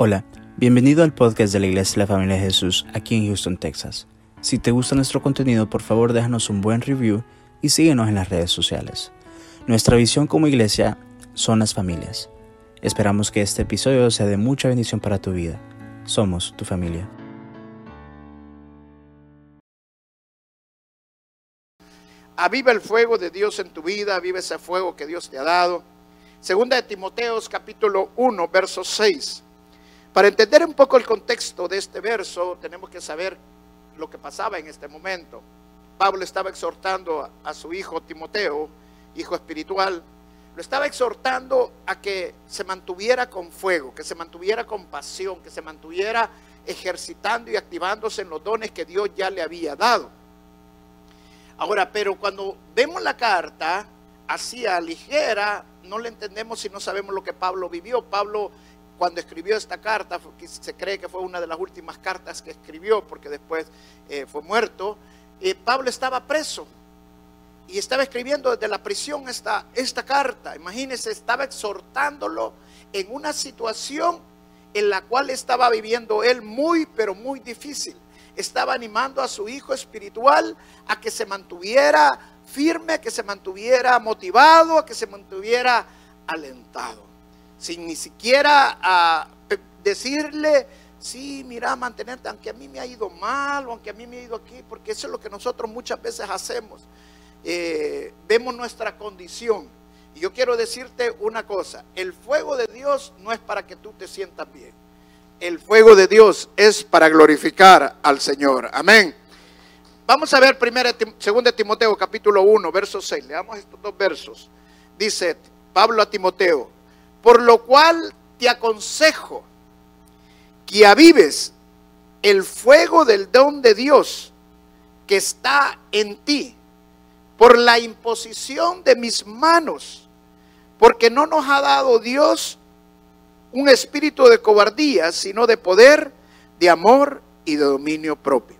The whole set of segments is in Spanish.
Hola, bienvenido al podcast de la Iglesia de la Familia de Jesús aquí en Houston, Texas. Si te gusta nuestro contenido, por favor déjanos un buen review y síguenos en las redes sociales. Nuestra visión como iglesia son las familias. Esperamos que este episodio sea de mucha bendición para tu vida. Somos tu familia. Aviva el fuego de Dios en tu vida, aviva ese fuego que Dios te ha dado. Segunda de Timoteos capítulo 1, verso 6. Para entender un poco el contexto de este verso, tenemos que saber lo que pasaba en este momento. Pablo estaba exhortando a, su hijo Timoteo, hijo espiritual, lo estaba exhortando a que se mantuviera con fuego, que se mantuviera con pasión, que se mantuviera ejercitando y activándose en los dones que Dios ya le había dado. Ahora, pero cuando vemos la carta así a ligera, no le entendemos si no sabemos lo que Pablo vivió. Pablo, cuando escribió esta carta, se cree que fue una de las últimas cartas que escribió, porque después eh, fue muerto, eh, Pablo estaba preso y estaba escribiendo desde la prisión esta, esta carta. Imagínense, estaba exhortándolo en una situación en la cual estaba viviendo él muy, pero muy difícil estaba animando a su hijo espiritual a que se mantuviera firme, a que se mantuviera motivado, a que se mantuviera alentado. Sin ni siquiera a decirle, sí, mira, mantenerte, aunque a mí me ha ido mal o aunque a mí me ha ido aquí, porque eso es lo que nosotros muchas veces hacemos. Eh, vemos nuestra condición. Y yo quiero decirte una cosa, el fuego de Dios no es para que tú te sientas bien el fuego de Dios es para glorificar al Señor. Amén. Vamos a ver primero, segundo Timoteo capítulo 1, verso 6. Leamos estos dos versos. Dice Pablo a Timoteo, por lo cual te aconsejo que avives el fuego del don de Dios que está en ti por la imposición de mis manos, porque no nos ha dado Dios un espíritu de cobardía, sino de poder, de amor y de dominio propio.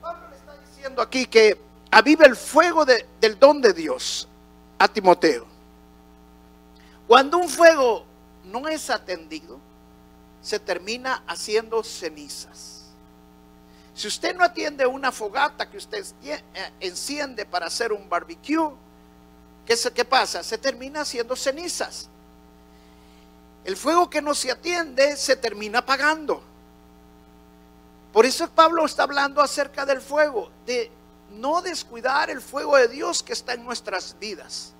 Pablo le está diciendo aquí que aviva el fuego del don de Dios a Timoteo. Cuando un fuego no es atendido, se termina haciendo cenizas. Si usted no atiende una fogata que usted eh, enciende para hacer un barbecue, ¿qué, ¿qué pasa? Se termina haciendo cenizas. El fuego que no se atiende se termina apagando. Por eso Pablo está hablando acerca del fuego, de no descuidar el fuego de Dios que está en nuestras vidas.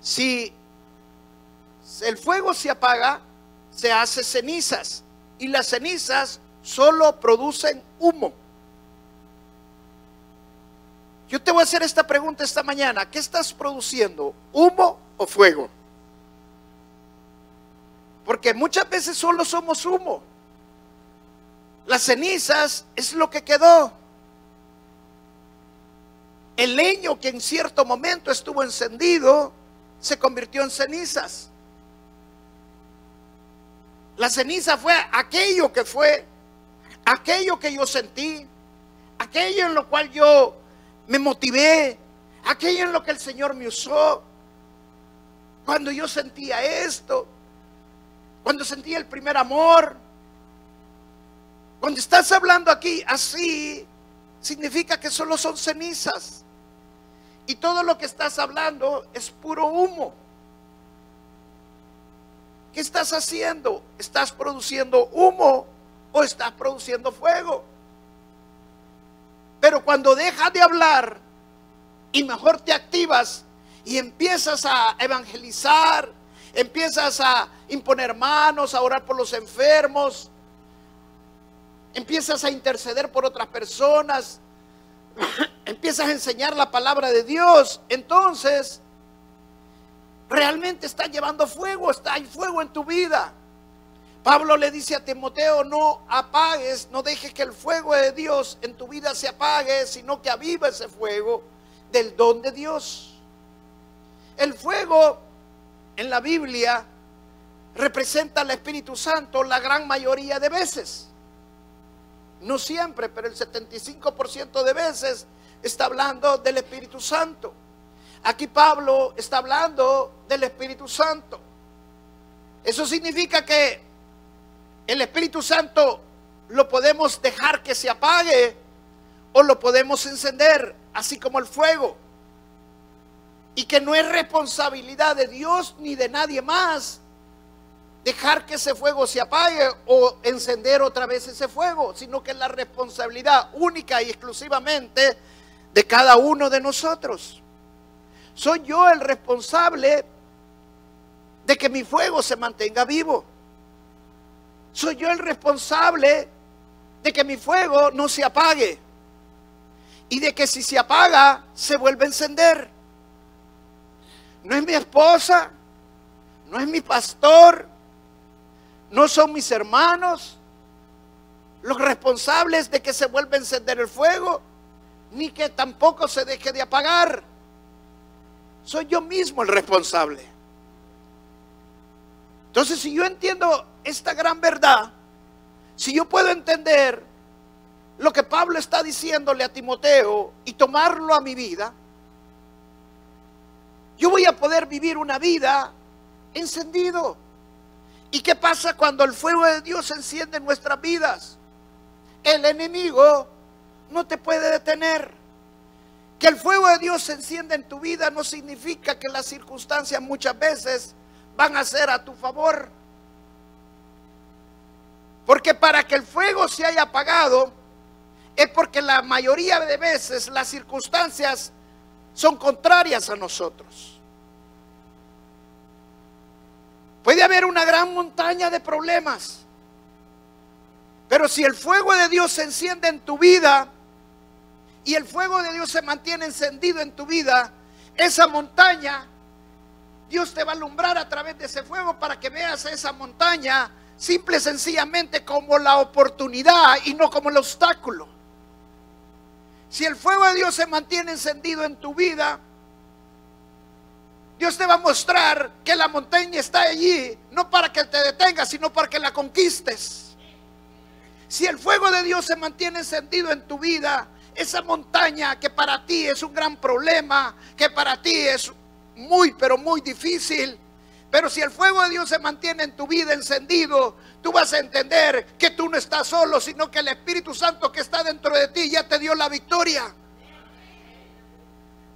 Si el fuego se apaga, se hace cenizas y las cenizas solo producen humo. Yo te voy a hacer esta pregunta esta mañana. ¿Qué estás produciendo? ¿Humo o fuego? Porque muchas veces solo somos humo. Las cenizas es lo que quedó. El leño que en cierto momento estuvo encendido se convirtió en cenizas. La ceniza fue aquello que fue, aquello que yo sentí, aquello en lo cual yo me motivé, aquello en lo que el Señor me usó. Cuando yo sentía esto, cuando sentía el primer amor, cuando estás hablando aquí así, significa que solo son cenizas. Y todo lo que estás hablando es puro humo. ¿Qué estás haciendo? ¿Estás produciendo humo o estás produciendo fuego? Pero cuando dejas de hablar y mejor te activas y empiezas a evangelizar, empiezas a imponer manos, a orar por los enfermos, empiezas a interceder por otras personas, empiezas a enseñar la palabra de Dios, entonces realmente está llevando fuego, está hay fuego en tu vida. Pablo le dice a Timoteo, no apagues, no dejes que el fuego de Dios en tu vida se apague, sino que aviva ese fuego del don de Dios. El fuego en la Biblia representa al Espíritu Santo la gran mayoría de veces. No siempre, pero el 75% de veces está hablando del Espíritu Santo. Aquí Pablo está hablando del Espíritu Santo. Eso significa que el Espíritu Santo lo podemos dejar que se apague o lo podemos encender, así como el fuego. Y que no es responsabilidad de Dios ni de nadie más dejar que ese fuego se apague o encender otra vez ese fuego, sino que es la responsabilidad única y exclusivamente de cada uno de nosotros. Soy yo el responsable de que mi fuego se mantenga vivo. Soy yo el responsable de que mi fuego no se apague y de que si se apaga se vuelve a encender. No es mi esposa, no es mi pastor, no son mis hermanos los responsables de que se vuelva a encender el fuego, ni que tampoco se deje de apagar. Soy yo mismo el responsable. Entonces, si yo entiendo esta gran verdad, si yo puedo entender lo que Pablo está diciéndole a Timoteo y tomarlo a mi vida, yo voy a poder vivir una vida encendido. ¿Y qué pasa cuando el fuego de Dios se enciende en nuestras vidas? El enemigo no te puede detener. Que el fuego de Dios se encienda en tu vida no significa que las circunstancias muchas veces van a ser a tu favor. Porque para que el fuego se haya apagado es porque la mayoría de veces las circunstancias son contrarias a nosotros. Puede haber una gran montaña de problemas. Pero si el fuego de Dios se enciende en tu vida y el fuego de Dios se mantiene encendido en tu vida, esa montaña, Dios te va a alumbrar a través de ese fuego para que veas esa montaña simple y sencillamente como la oportunidad y no como el obstáculo. Si el fuego de Dios se mantiene encendido en tu vida, Dios te va a mostrar que la montaña está allí, no para que te detengas, sino para que la conquistes. Si el fuego de Dios se mantiene encendido en tu vida, esa montaña que para ti es un gran problema, que para ti es muy, pero muy difícil, pero si el fuego de Dios se mantiene en tu vida encendido, tú vas a entender que tú no estás solo, sino que el Espíritu Santo que está dentro de ti ya te dio la victoria.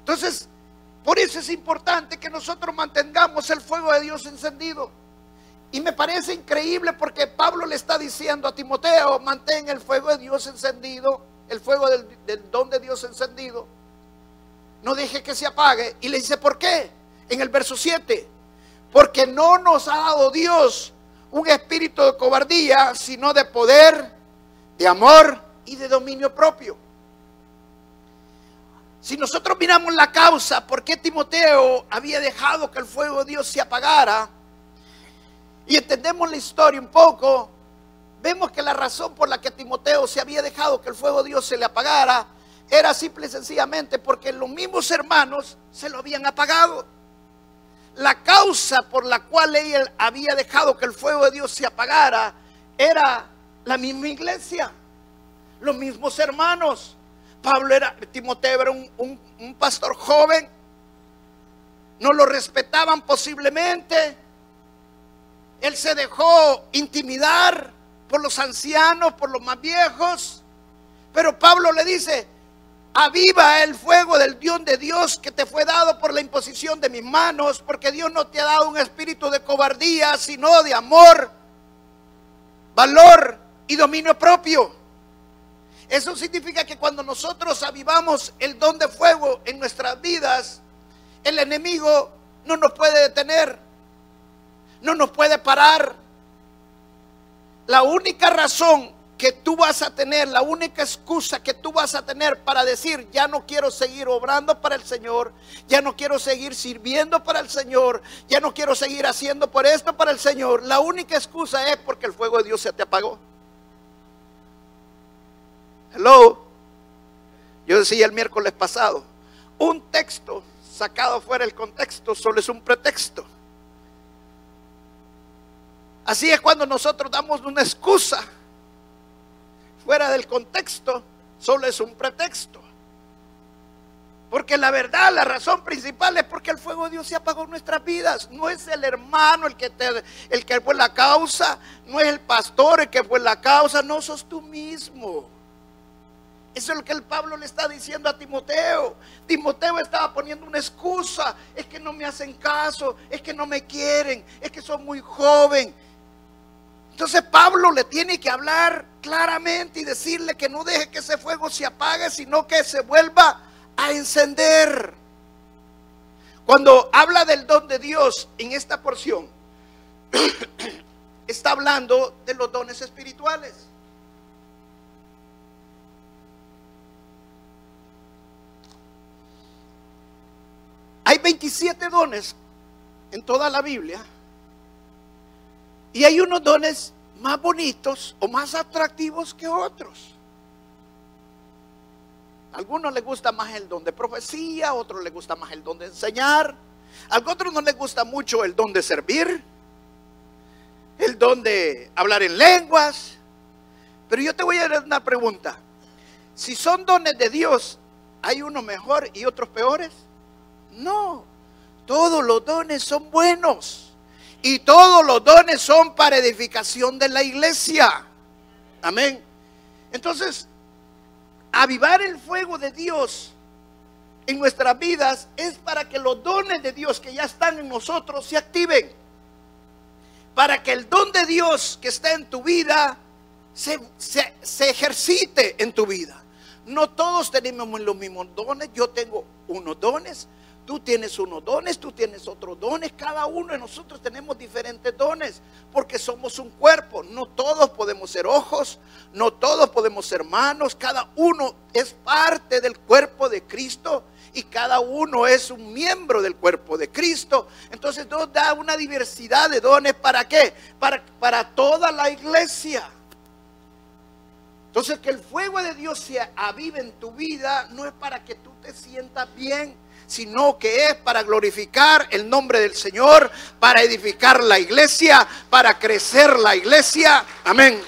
Entonces, por eso es importante que nosotros mantengamos el fuego de Dios encendido. Y me parece increíble porque Pablo le está diciendo a Timoteo, mantén el fuego de Dios encendido, el fuego del, don de Dios encendido. No deje que se apague. Y le dice, ¿por qué? En el verso 7, porque no nos ha dado Dios un espíritu de cobardía, sino de poder, de amor y de dominio propio. Si nosotros miramos la causa, por qué Timoteo había dejado que el fuego de Dios se apagara, y entendemos la historia un poco, vemos que la razón por la que Timoteo se había dejado que el fuego de Dios se le apagara, era simple y sencillamente porque los mismos hermanos se lo habían apagado. La causa por la cual él había dejado que el fuego de Dios se apagara era la misma iglesia, los mismos hermanos. Pablo era, Timoteo era un, pastor joven. No lo respetaban posiblemente. Él se dejó intimidar por los ancianos, por los más viejos. Pero Pablo le dice, aviva el fuego del Dios de Dios que te fue dado por la imposición de mis manos, porque Dios no te ha dado un espíritu de cobardía, sino de amor, valor y dominio propio. Eso significa que cuando nosotros avivamos el don de fuego en nuestras vidas, el enemigo no nos puede detener, no nos puede parar. La única razón que tú vas a tener, la única excusa que tú vas a tener para decir, ya no quiero seguir obrando para el Señor, ya no quiero seguir sirviendo para el Señor, ya no quiero seguir haciendo por esto para el Señor, la única excusa es porque el fuego de Dios se te apagó. Hello. Yo decía el miércoles pasado, un texto sacado fuera del contexto solo es un pretexto. Así es cuando nosotros damos una excusa fuera del contexto, solo es un pretexto. Porque la verdad, la razón principal es porque el fuego de Dios se apagó en nuestras vidas. No es el hermano el que, te, el que fue la causa, no es el pastor el que fue la causa, no sos tú mismo. Eso es lo que el Pablo le está diciendo a Timoteo. Timoteo estaba poniendo una excusa. Es que no me hacen caso, es que no me quieren, es que soy muy joven. Entonces Pablo le tiene que hablar claramente y decirle que no deje que ese fuego se apague, sino que se vuelva a encender. Cuando habla del don de Dios en esta porción, está hablando de los dones espirituales. Hay 27 dones en toda la Biblia y hay unos dones más bonitos o más atractivos que otros algunos les gusta más el don de profecía, a otros les gusta más el don de enseñar, a otros no les gusta mucho el don de servir, el don de hablar en lenguas. Pero yo te voy a dar una pregunta. Si son dones de Dios, ¿hay uno mejor y otros peores? No, todos los dones son buenos. Y todos los dones son para edificación de la iglesia. Amén. Entonces, avivar el fuego de Dios en nuestras vidas es para que los dones de Dios que ya están en nosotros se activen. Para que el don de Dios que está en tu vida se, se ejercite en tu vida. No todos tenemos los mismos dones. Yo tengo unos dones, Tú tienes unos dones, tú tienes otros dones. Cada uno de nosotros tenemos diferentes dones porque somos un cuerpo. No todos podemos ser ojos, no todos podemos ser manos. Cada uno es parte del cuerpo de Cristo y cada uno es un miembro del cuerpo de Cristo. Entonces Dios da una diversidad de dones. ¿Para qué? Para, para toda la iglesia. Entonces que el fuego de Dios se avive en tu vida no es para que tú te sientas bien sino que es para glorificar el nombre del Señor, para edificar la iglesia, para crecer la iglesia. Amén.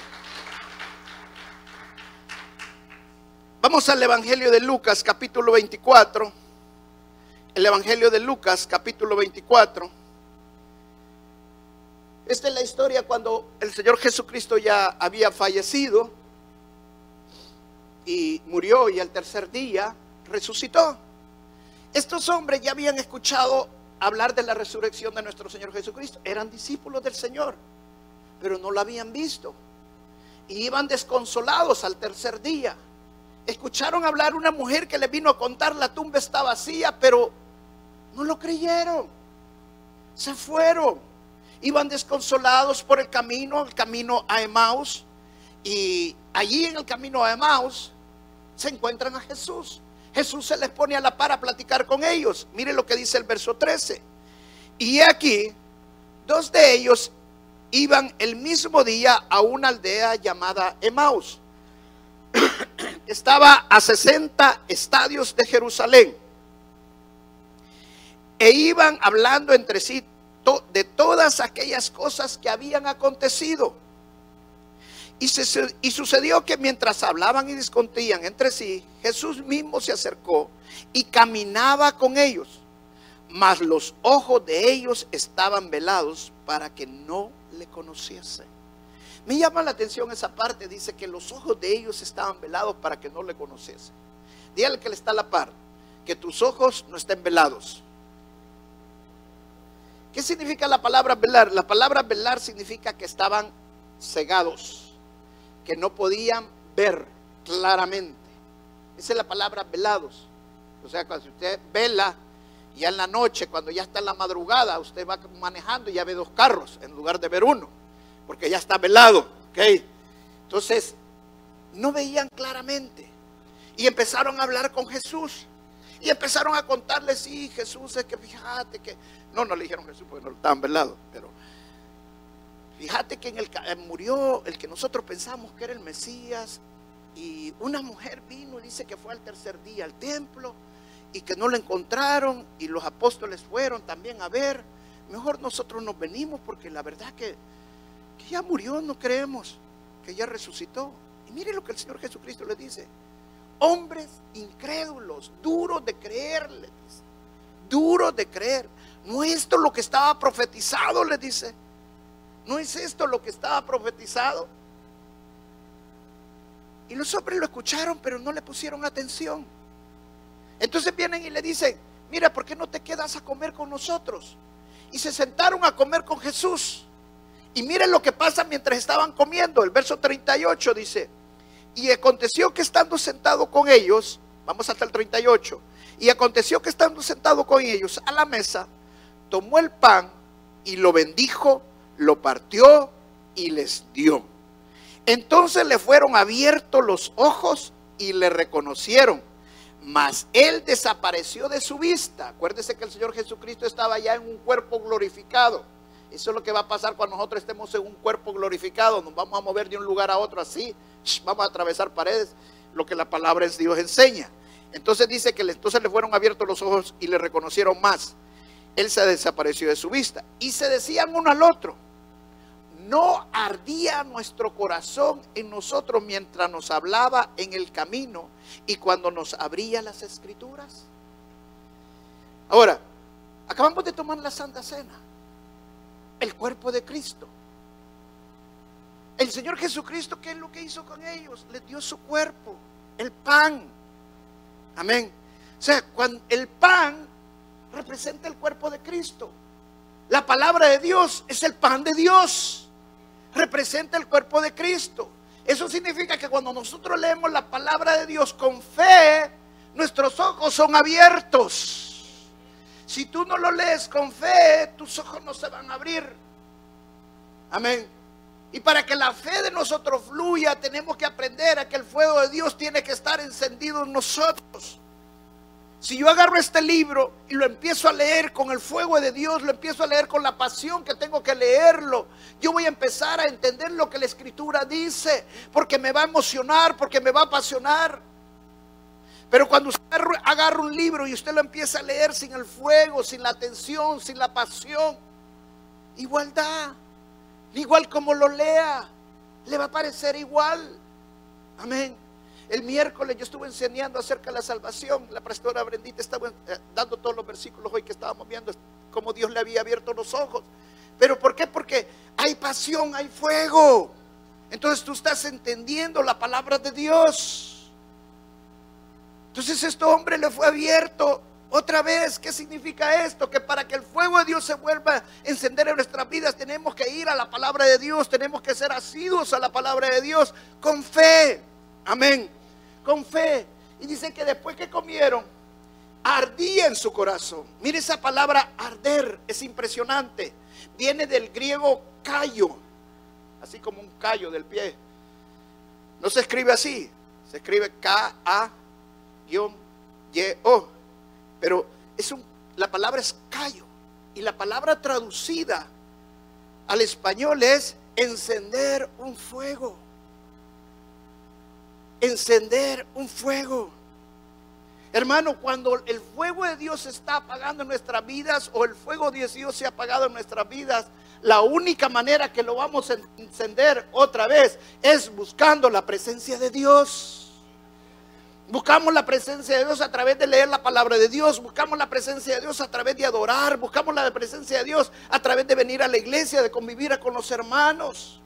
Vamos al Evangelio de Lucas capítulo 24. El Evangelio de Lucas capítulo 24. Esta es la historia cuando el Señor Jesucristo ya había fallecido y murió y al tercer día resucitó. Estos hombres ya habían escuchado hablar de la resurrección de nuestro Señor Jesucristo. Eran discípulos del Señor, pero no lo habían visto. Y iban desconsolados al tercer día. Escucharon hablar una mujer que les vino a contar la tumba está vacía, pero no lo creyeron. Se fueron. Iban desconsolados por el camino, el camino a Emaus. Y allí en el camino a Emaus se encuentran a Jesús. Jesús se les pone a la par a platicar con ellos. Mire lo que dice el verso 13. Y aquí, dos de ellos iban el mismo día a una aldea llamada Emaus. Estaba a 60 estadios de Jerusalén. E iban hablando entre sí de todas aquellas cosas que habían acontecido. Y, sucedió que mientras hablaban y discontían entre sí, Jesús mismo se acercó y caminaba con ellos, mas los ojos de ellos estaban velados para que no le conociesen. Me llama la atención esa parte, dice que los ojos de ellos estaban velados para que no le conociesen. Dígale que le está a la par, que tus ojos no estén velados. ¿Qué significa la palabra velar? La palabra velar significa que estaban cegados que no podían ver claramente. Esa es la palabra velados. O sea, cuando usted vela, ya en la noche, cuando ya está en la madrugada, usted va manejando y ya ve dos carros en lugar de ver uno, porque ya está velado. Entonces, no veían claramente. Y empezaron a hablar con Jesús. Y empezaron a contarle, sí, Jesús, es que fíjate que... No, no le dijeron Jesús porque no estaban velados, pero Fíjate que en el, eh, murió el que nosotros pensamos que era el Mesías y una mujer vino y dice que fue al tercer día al templo y que no lo encontraron y los apóstoles fueron también a ver. Mejor nosotros nos venimos porque la verdad que, que ya murió, no creemos, que ya resucitó. Y mire lo que el Señor Jesucristo le dice. hombres incrédulos, duros de creer, le. Duros de creer. No es esto lo que estaba profetizado, le dice. No es esto lo que estaba profetizado. Y los hombres lo escucharon, pero no le pusieron atención. Entonces vienen y le dicen, mira, ¿por qué no te quedas a comer con nosotros? Y se sentaron a comer con Jesús. Y miren lo que pasa mientras estaban comiendo. El verso 38 dice, y aconteció que estando sentado con ellos, vamos hasta el 38, y aconteció que estando sentado con ellos a la mesa, tomó el pan y lo bendijo, lo partió y les dio. Entonces le fueron abiertos los ojos y le reconocieron. Mas él desapareció de su vista. Acuérdese que el Señor Jesucristo estaba ya en un cuerpo glorificado. Eso es lo que va a pasar cuando nosotros estemos en un cuerpo glorificado. Nos vamos a mover de un lugar a otro así. Vamos a atravesar paredes. Lo que la palabra de Dios enseña. Entonces dice que entonces le fueron abiertos los ojos y le reconocieron más. Él se desapareció de su vista. Y se decían uno al otro no ardía nuestro corazón en nosotros mientras nos hablaba en el camino y cuando nos abría las escrituras. Ahora, acabamos de tomar la Santa Cena, el cuerpo de Cristo. El Señor Jesucristo, ¿qué es lo que hizo con ellos? Les dio su cuerpo, el pan. Amén. O sea, cuando el pan representa el cuerpo de Cristo. La palabra de Dios es el pan de Dios representa el cuerpo de Cristo. Eso significa que cuando nosotros leemos la palabra de Dios con fe, nuestros ojos son abiertos. Si tú no lo lees con fe, tus ojos no se van a abrir. Amén. Y para que la fe de nosotros fluya, tenemos que aprender a que el fuego de Dios tiene que estar encendido en nosotros. Si yo agarro este libro y lo empiezo a leer con el fuego de Dios, lo empiezo a leer con la pasión que tengo que leerlo, yo voy a empezar a entender lo que la escritura dice, porque me va a emocionar, porque me va a apasionar. Pero cuando usted agarra un libro y usted lo empieza a leer sin el fuego, sin la atención, sin la pasión, igualdad, igual como lo lea, le va a parecer igual. Amén. El miércoles yo estuve enseñando acerca de la salvación. La pastora Brendita estaba eh, dando todos los versículos hoy que estábamos viendo, cómo Dios le había abierto los ojos. ¿Pero por qué? Porque hay pasión, hay fuego. Entonces tú estás entendiendo la palabra de Dios. Entonces este hombre le fue abierto otra vez. ¿Qué significa esto? Que para que el fuego de Dios se vuelva a encender en nuestras vidas tenemos que ir a la palabra de Dios, tenemos que ser asiduos a la palabra de Dios con fe. Amén. Con fe. Y dice que después que comieron, ardía en su corazón. Mire esa palabra arder, es impresionante. Viene del griego callo, así como un callo del pie. No se escribe así, se escribe K-A-Y-O. Pero es un, la palabra es callo. Y la palabra traducida al español es encender un fuego encender un fuego. Hermano, cuando el fuego de Dios se está apagando en nuestras vidas o el fuego de Dios se ha apagado en nuestras vidas, la única manera que lo vamos a encender otra vez es buscando la presencia de Dios. Buscamos la presencia de Dios a través de leer la palabra de Dios, buscamos la presencia de Dios a través de adorar, buscamos la presencia de Dios a través de venir a la iglesia, de convivir con los hermanos.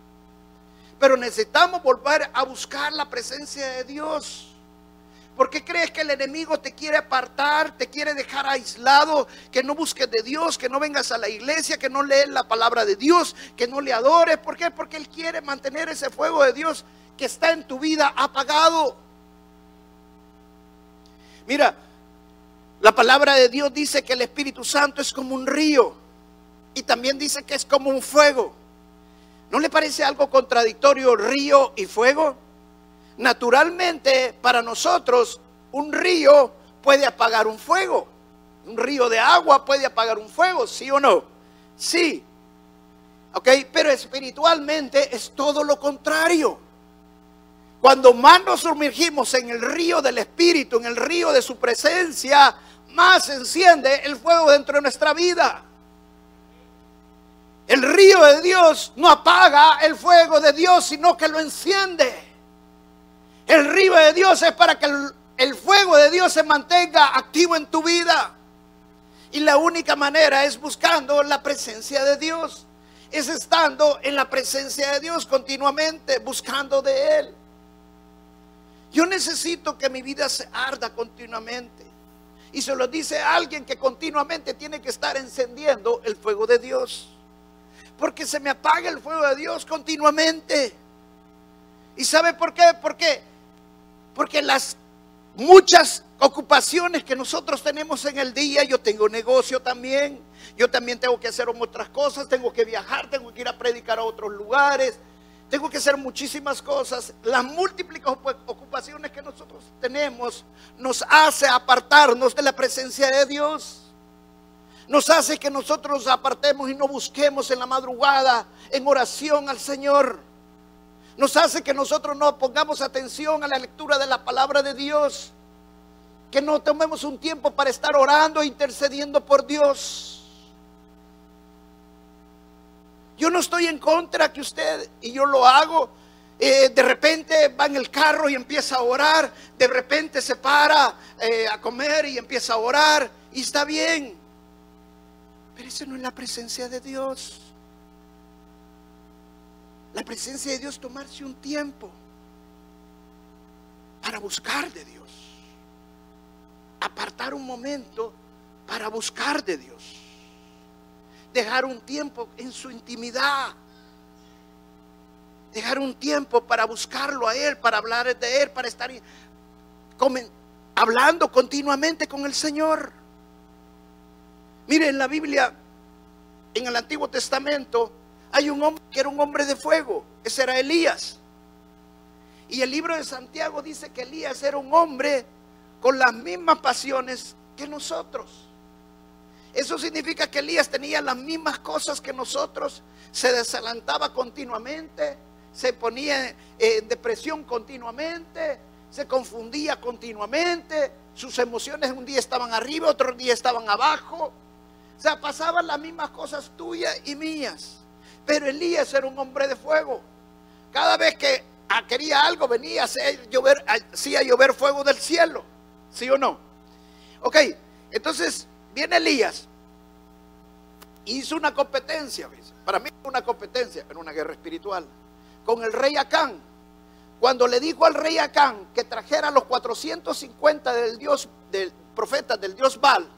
Pero necesitamos volver a buscar la presencia de Dios. ¿Por qué crees que el enemigo te quiere apartar, te quiere dejar aislado, que no busques de Dios, que no vengas a la iglesia, que no lees la palabra de Dios, que no le adores? ¿Por qué? Porque Él quiere mantener ese fuego de Dios que está en tu vida apagado. Mira, la palabra de Dios dice que el Espíritu Santo es como un río y también dice que es como un fuego. ¿No le parece algo contradictorio río y fuego? Naturalmente, para nosotros, un río puede apagar un fuego. Un río de agua puede apagar un fuego, ¿sí o no? Sí. ¿Ok? Pero espiritualmente es todo lo contrario. Cuando más nos sumergimos en el río del Espíritu, en el río de su presencia, más enciende el fuego dentro de nuestra vida. El río de Dios no apaga el fuego de Dios, sino que lo enciende. El río de Dios es para que el fuego de Dios se mantenga activo en tu vida. Y la única manera es buscando la presencia de Dios. Es estando en la presencia de Dios continuamente, buscando de Él. Yo necesito que mi vida se arda continuamente. Y se lo dice alguien que continuamente tiene que estar encendiendo el fuego de Dios. Porque se me apaga el fuego de Dios continuamente. ¿Y sabe por qué? Porque, porque las muchas ocupaciones que nosotros tenemos en el día, yo tengo negocio también, yo también tengo que hacer otras cosas, tengo que viajar, tengo que ir a predicar a otros lugares, tengo que hacer muchísimas cosas. Las múltiples ocupaciones que nosotros tenemos nos hace apartarnos de la presencia de Dios. Nos hace que nosotros apartemos y no busquemos en la madrugada en oración al Señor. Nos hace que nosotros no pongamos atención a la lectura de la palabra de Dios. Que no tomemos un tiempo para estar orando e intercediendo por Dios. Yo no estoy en contra que usted y yo lo hago. Eh, de repente va en el carro y empieza a orar. De repente se para eh, a comer y empieza a orar. Y está bien. Pero eso no es la presencia de Dios. La presencia de Dios tomarse un tiempo para buscar de Dios. Apartar un momento para buscar de Dios dejar un tiempo en su intimidad. Dejar un tiempo para buscarlo a Él, para hablar de Él, para estar hablando continuamente con el Señor. Mire, en la Biblia, en el Antiguo Testamento, hay un hombre que era un hombre de fuego. Ese era Elías. Y el libro de Santiago dice que Elías era un hombre con las mismas pasiones que nosotros. Eso significa que Elías tenía las mismas cosas que nosotros, se desalentaba continuamente, se ponía en depresión continuamente, se confundía continuamente, sus emociones un día estaban arriba, otro día estaban abajo. O sea, pasaban las mismas cosas tuyas y mías. Pero Elías era un hombre de fuego. Cada vez que quería algo, venía a llover, hacía llover fuego del cielo. ¿Sí o no? Ok, entonces viene Elías, hizo una competencia, para mí una competencia, en una guerra espiritual, con el rey Acán. Cuando le dijo al rey Acán que trajera los 450 del Dios, del profeta del Dios Baal,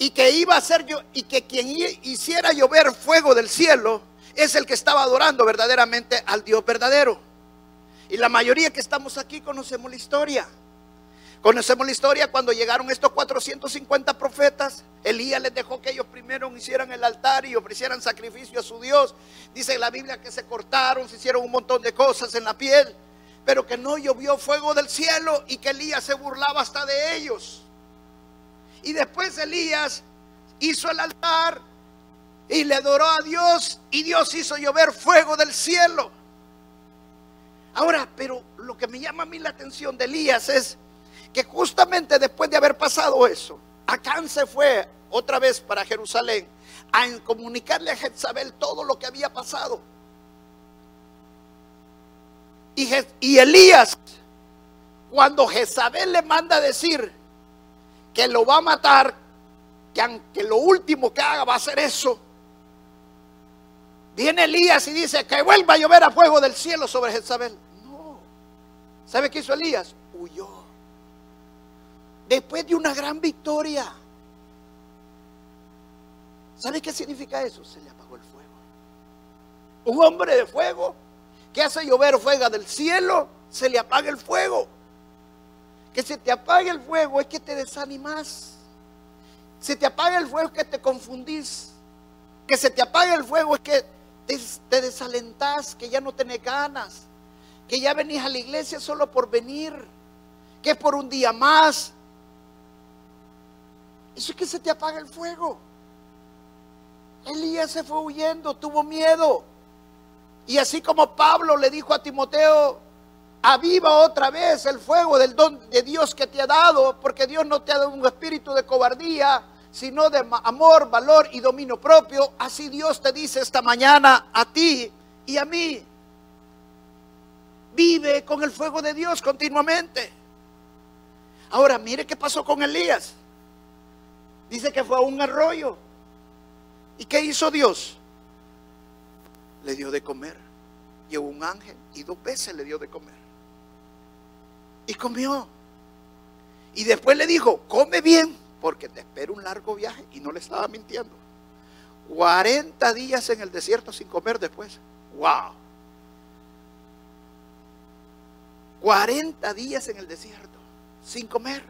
y que iba a hacer yo, y que quien hiciera llover fuego del cielo es el que estaba adorando verdaderamente al Dios verdadero. Y la mayoría que estamos aquí conocemos la historia. Conocemos la historia cuando llegaron estos 450 profetas. Elías les dejó que ellos primero hicieran el altar y ofrecieran sacrificio a su Dios. Dice la Biblia que se cortaron, se hicieron un montón de cosas en la piel, pero que no llovió fuego del cielo y que Elías se burlaba hasta de ellos. Y después Elías hizo el altar y le adoró a Dios y Dios hizo llover fuego del cielo. Ahora, pero lo que me llama a mí la atención de Elías es que justamente después de haber pasado eso, Acán se fue otra vez para Jerusalén a comunicarle a Jezabel todo lo que había pasado. Y, Elías, cuando Jezabel le manda a decir que lo va a matar, que aunque lo último que haga va a ser eso, viene Elías y dice que vuelva a llover a fuego del cielo sobre Jezabel. No. ¿Sabe qué hizo Elías? Huyó después de una gran victoria. ¿Sabe qué significa eso? Se le apagó el fuego. Un hombre de fuego que hace llover fuego del cielo, se le apaga el fuego. Que se te apague el fuego es que te desanimas. Se te apaga el fuego es que te confundís. Que se te apague el fuego es que te, te desalentás, que ya no tenés ganas. Que ya venís a la iglesia solo por venir. Que es por un día más eso es que se te apaga el fuego. Elías se fue huyendo, tuvo miedo. Y así como Pablo le dijo a Timoteo, aviva otra vez el fuego del don de Dios que te ha dado, porque Dios no te ha dado un espíritu de cobardía, sino de amor, valor y dominio propio. Así Dios te dice esta mañana a ti y a mí. Vive con el fuego de Dios continuamente. Ahora, mire qué pasó con Elías. Dice que fue a un arroyo. ¿Y qué hizo Dios? Le dio de comer. Llevó un ángel y dos veces le dio de comer. Y comió. Y después le dijo, come bien, porque te espero un largo viaje. Y no le estaba mintiendo. 40 días en el desierto sin comer después. ¡Wow! 40 días en el desierto sin comer.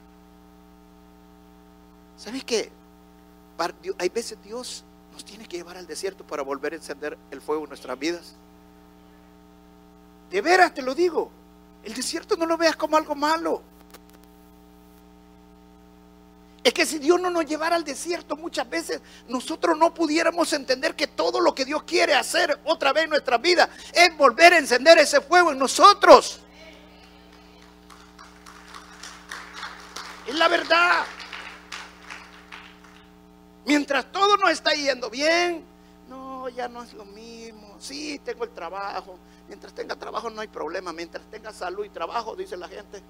¿Sabes qué? Hay veces Dios nos tiene que llevar al desierto para volver a encender el fuego en nuestras vidas. De veras te lo digo. El desierto no lo veas como algo malo. Es que si Dios no nos llevara al desierto muchas veces, nosotros no pudiéramos entender que todo lo que Dios quiere hacer otra vez en nuestra vida es volver a encender ese fuego en nosotros. Es la verdad. Mientras todo nos está yendo bien, no, ya no es lo mismo. Sí, tengo el trabajo. Mientras tenga trabajo no hay problema. Mientras tenga salud y trabajo, dice la gente.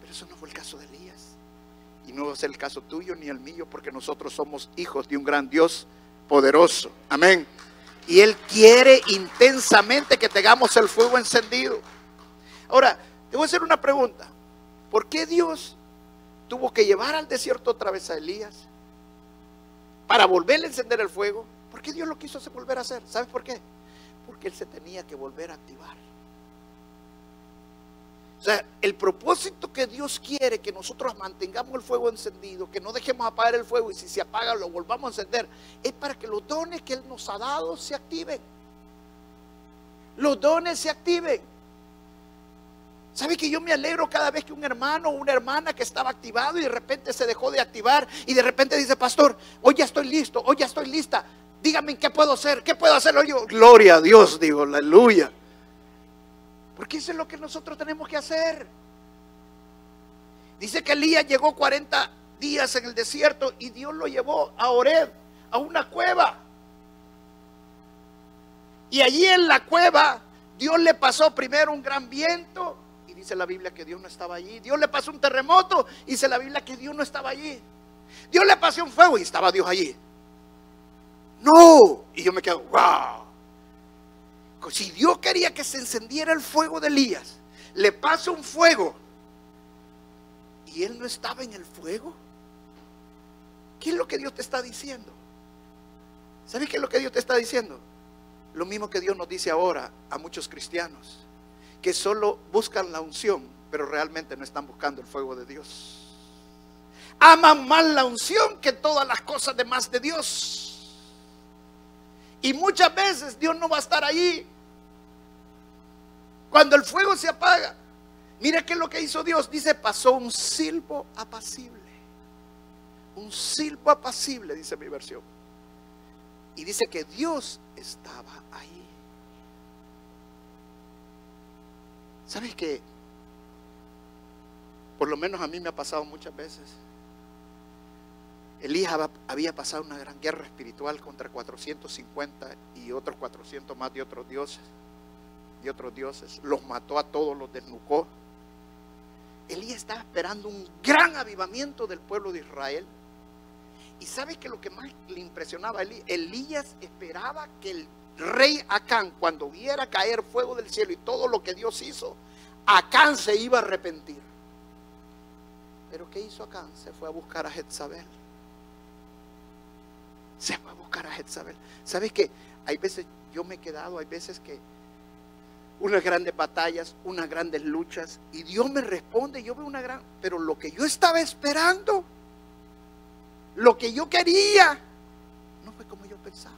Pero eso no fue el caso de Elías. Y no ser el caso tuyo ni el mío, porque nosotros somos hijos de un gran Dios poderoso. Amén. Y Él quiere intensamente que tengamos el fuego encendido. Ahora, te voy a hacer una pregunta. ¿Por qué Dios tuvo que llevar al desierto otra vez a Elías para volverle a encender el fuego. ¿Por qué Dios lo quiso volver a hacer? ¿Sabes por qué? Porque él se tenía que volver a activar. O sea, el propósito que Dios quiere que nosotros mantengamos el fuego encendido, que no dejemos apagar el fuego y si se apaga lo volvamos a encender, es para que los dones que Él nos ha dado se activen. Los dones se activen. ¿Sabe que yo me alegro cada vez que un hermano o una hermana que estaba activado y de repente se dejó de activar y de repente dice, pastor, hoy ya estoy listo, hoy ya estoy lista, dígame qué puedo hacer, qué puedo hacer hoy yo. Gloria a Dios, digo, aleluya. Porque eso es lo que nosotros tenemos que hacer. Dice que Elías llegó 40 días en el desierto y Dios lo llevó a Oreb, a una cueva. Y allí en la cueva Dios le pasó primero un gran viento dice la Biblia que Dios no estaba allí. Dios le pasó un terremoto y dice la Biblia que Dios no estaba allí. Dios le pasó un fuego y estaba Dios allí. No. Y yo me quedo, wow. Si Dios quería que se encendiera el fuego de Elías, le pasa un fuego y él no estaba en el fuego. ¿Qué es lo que Dios te está diciendo? ¿Sabes qué es lo que Dios te está diciendo? Lo mismo que Dios nos dice ahora a muchos cristianos que solo buscan la unción, pero realmente no están buscando el fuego de Dios. Aman más la unción que todas las cosas demás de Dios. Y muchas veces Dios no va a estar allí. Cuando el fuego se apaga, mira qué es lo que hizo Dios. Dice, pasó un silbo apacible. Un silbo apacible, dice mi versión. Y dice que Dios estaba ahí. ¿Sabes qué? Por lo menos a mí me ha pasado muchas veces. Elías había pasado una gran guerra espiritual contra 450 y otros 400 más de otros dioses. De otros dioses. Los mató a todos, los desnucó. Elías estaba esperando un gran avivamiento del pueblo de Israel. Y sabes que lo que más le impresionaba a Elías, Elías esperaba que el rey Acán, cuando viera caer fuego del cielo y todo lo que Dios hizo, Acán se iba a arrepentir. Pero ¿qué hizo Acán? Se fue a buscar a Jezabel. Se fue a buscar a Jezabel. ¿Sabes qué? Hay veces, yo me he quedado, hay veces que unas grandes batallas, unas grandes luchas, y Dios me responde, yo veo una gran, pero lo que yo estaba esperando, lo que yo quería, no fue como yo pensaba.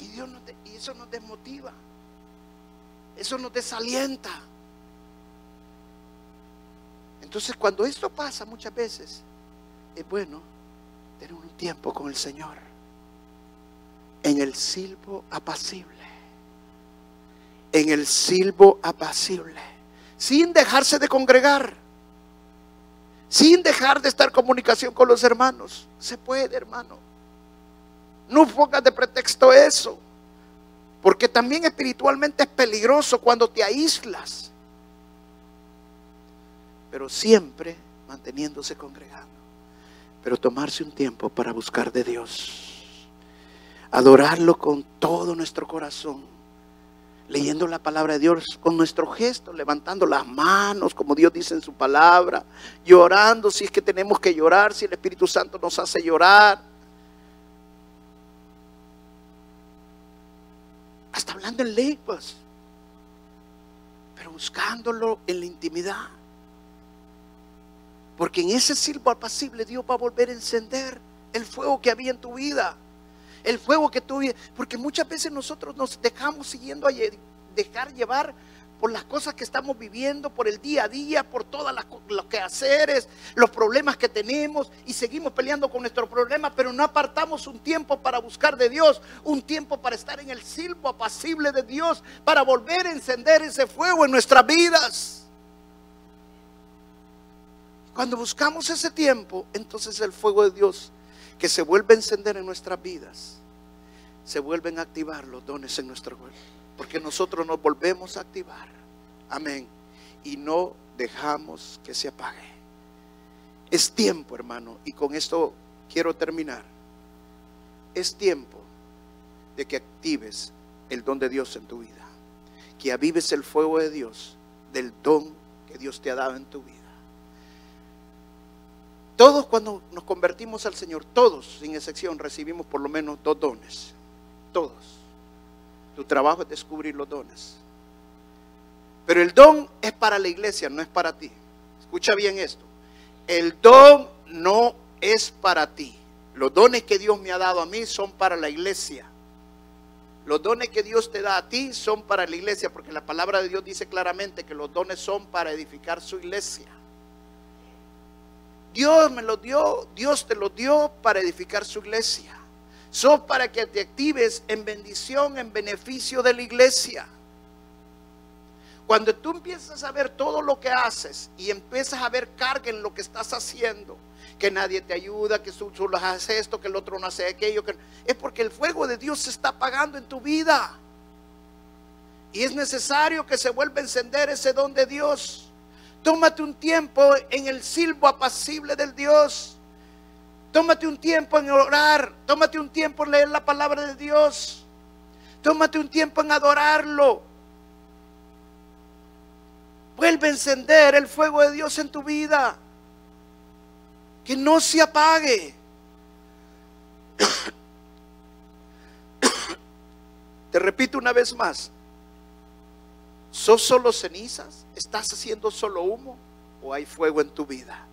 Y, Dios y eso nos desmotiva. Eso nos desalienta. Entonces cuando esto pasa muchas veces, es bueno tener un tiempo con el Señor. En el silbo apacible. En el silbo apacible. Sin dejarse de congregar. Sin dejar de estar en comunicación con los hermanos. Se puede, hermano. No pongas de pretexto eso. Porque también espiritualmente es peligroso cuando te aíslas. Pero siempre manteniéndose congregando. Pero tomarse un tiempo para buscar de Dios. Adorarlo con todo nuestro corazón. Leyendo la palabra de Dios con nuestro gesto, levantando las manos, como Dios dice en su palabra, llorando si es que tenemos que llorar, si el Espíritu Santo nos hace llorar hasta hablando en lenguas, pero buscándolo en la intimidad. Porque en ese silbo apacible Dios va a volver a encender el fuego que había en tu vida. El fuego que tú, porque muchas veces nosotros nos dejamos siguiendo a dejar llevar por las cosas que estamos viviendo, por el día a día, por todos los quehaceres, los problemas que tenemos y seguimos peleando con nuestros problemas, pero no apartamos un tiempo para buscar de Dios, un tiempo para estar en el silbo apacible de Dios, para volver a encender ese fuego en nuestras vidas. Cuando buscamos ese tiempo, entonces el fuego de Dios que se vuelve a encender en nuestras vidas, se vuelven a activar los dones en nuestro cuerpo. Porque nosotros nos volvemos a activar. Amén. Y no dejamos que se apague. Es tiempo, hermano, y con esto quiero terminar. Es tiempo de que actives el don de Dios en tu vida. Que avives el fuego de Dios, del don que Dios te ha dado en tu vida. Todos cuando nos convertimos al Señor, todos sin excepción, recibimos por lo menos dos dones. Todos. Tu trabajo es descubrir los dones. Pero el don es para la iglesia, no es para ti. Escucha bien esto. El don no es para ti. Los dones que Dios me ha dado a mí son para la iglesia. Los dones que Dios te da a ti son para la iglesia, porque la palabra de Dios dice claramente que los dones son para edificar su iglesia. Dios me los dio, Dios te los dio para edificar su iglesia son para que te actives en bendición, en beneficio de la iglesia. Cuando tú empiezas a ver todo lo que haces y empiezas a ver carga en lo que estás haciendo, que nadie te ayuda, que tú solo haces esto, que el otro no hace aquello, que... es porque el fuego de Dios se está apagando en tu vida. Y es necesario que se vuelva a encender ese don de Dios. Tómate un tiempo en el silbo apacible del Dios. Tómate un tiempo en orar. Tómate un tiempo en leer la palabra de Dios. Tómate un tiempo en adorarlo. Vuelve a encender el fuego de Dios en tu vida. Que no se apague. Te repito una vez más. ¿Sos solo cenizas? ¿Estás haciendo solo humo? ¿O hay fuego en tu vida?